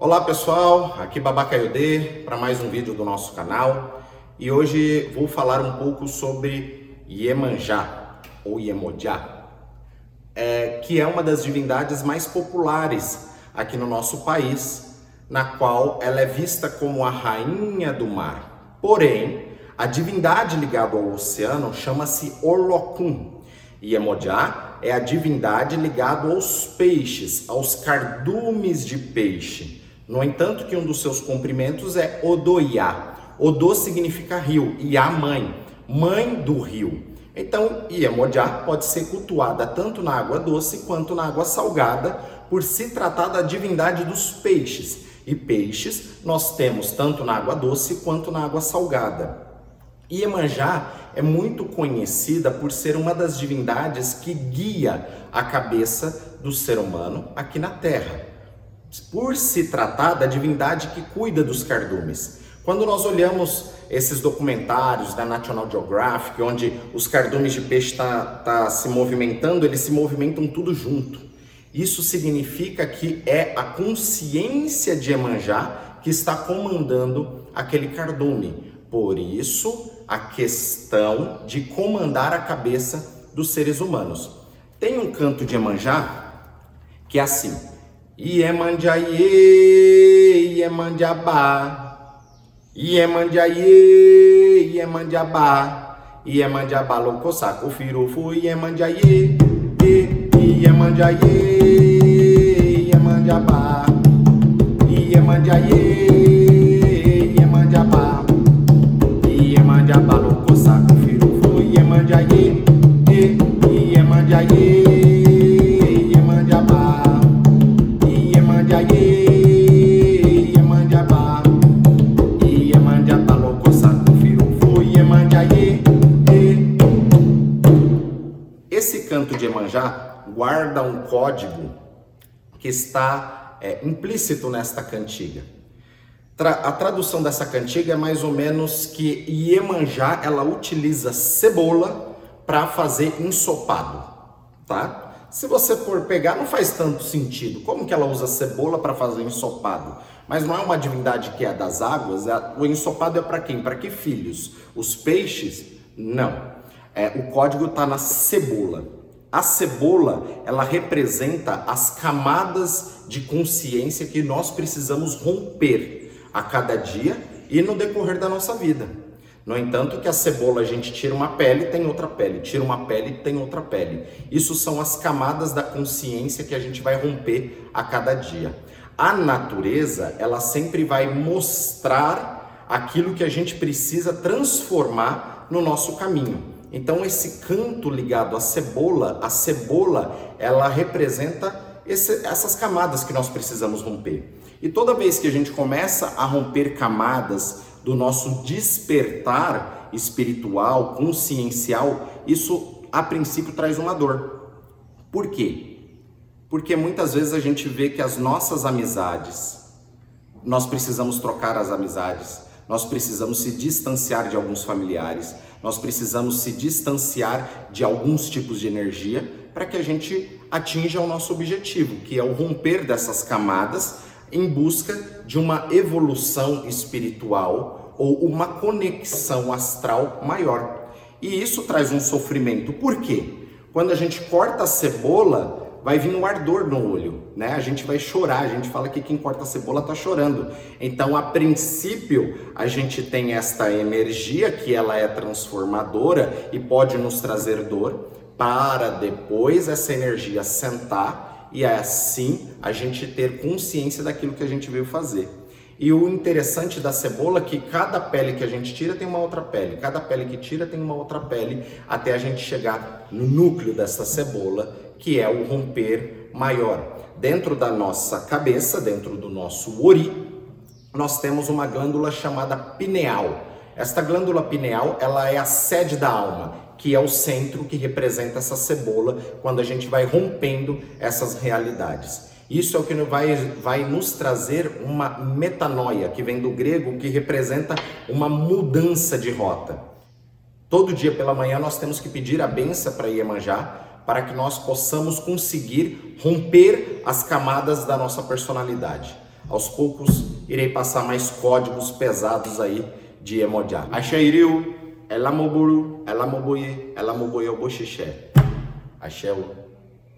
Olá pessoal, aqui Babaca Yodê para mais um vídeo do nosso canal e hoje vou falar um pouco sobre Iemanjá ou Iemoja, é, que é uma das divindades mais populares aqui no nosso país, na qual ela é vista como a rainha do mar. Porém, a divindade ligada ao oceano chama-se Orlokun. Iemoja é a divindade ligada aos peixes, aos cardumes de peixe. No entanto, que um dos seus comprimentos é Odoiá. Odô significa rio e a mãe, mãe do rio. Então, Iemoja pode ser cultuada tanto na água doce quanto na água salgada, por se tratar da divindade dos peixes. E peixes nós temos tanto na água doce quanto na água salgada. Iemanjá é muito conhecida por ser uma das divindades que guia a cabeça do ser humano aqui na Terra por se tratar da divindade que cuida dos cardumes. Quando nós olhamos esses documentários da National Geographic, onde os cardumes de peixe estão tá, tá se movimentando, eles se movimentam tudo junto. Isso significa que é a consciência de Emanjá que está comandando aquele cardume. Por isso, a questão de comandar a cabeça dos seres humanos. Tem um canto de Emanjá que é assim: Iemanjaiê, Iemanjabá, Iemanjaiê, Iemanjabá, Iemanjabá, Locosaco, Firufu, Iemanjaiê, Iemanjaiê, Iemanjabá, Iemanjaiê, canto de Emanjá guarda um código que está é, implícito nesta cantiga. Tra a tradução dessa cantiga é mais ou menos que Iemanjá ela utiliza cebola para fazer ensopado, tá? Se você for pegar, não faz tanto sentido. Como que ela usa cebola para fazer ensopado? Mas não é uma divindade que é das águas. É, o ensopado é para quem? Para que filhos? Os peixes? Não. É, o código está na cebola. A cebola, ela representa as camadas de consciência que nós precisamos romper a cada dia e no decorrer da nossa vida. No entanto, que a cebola a gente tira uma pele, tem outra pele, tira uma pele, tem outra pele. Isso são as camadas da consciência que a gente vai romper a cada dia. A natureza, ela sempre vai mostrar aquilo que a gente precisa transformar no nosso caminho. Então esse canto ligado à cebola, a cebola, ela representa esse, essas camadas que nós precisamos romper. E toda vez que a gente começa a romper camadas do nosso despertar espiritual, consciencial, isso a princípio traz uma dor. Por quê? Porque muitas vezes a gente vê que as nossas amizades, nós precisamos trocar as amizades, nós precisamos se distanciar de alguns familiares, nós precisamos se distanciar de alguns tipos de energia para que a gente atinja o nosso objetivo, que é o romper dessas camadas em busca de uma evolução espiritual ou uma conexão astral maior. E isso traz um sofrimento. Por quê? Quando a gente corta a cebola, vai vir um ardor no olho, né? A gente vai chorar, a gente fala que quem corta a cebola tá chorando. Então, a princípio, a gente tem esta energia que ela é transformadora e pode nos trazer dor, para depois essa energia sentar e assim a gente ter consciência daquilo que a gente veio fazer. E o interessante da cebola é que cada pele que a gente tira tem uma outra pele, cada pele que tira tem uma outra pele, até a gente chegar no núcleo dessa cebola, que é o romper maior. Dentro da nossa cabeça, dentro do nosso ori, nós temos uma glândula chamada pineal. Esta glândula pineal, ela é a sede da alma, que é o centro que representa essa cebola quando a gente vai rompendo essas realidades. Isso é o que vai, vai nos trazer uma metanoia, que vem do grego, que representa uma mudança de rota. Todo dia pela manhã nós temos que pedir a benção para Iemanjá, para que nós possamos conseguir romper as camadas da nossa personalidade. Aos poucos irei passar mais códigos pesados aí de Iemoja. Axé Iriu, Elamoburu, Elamoboye, Elamoboye Oboxixé. Axé.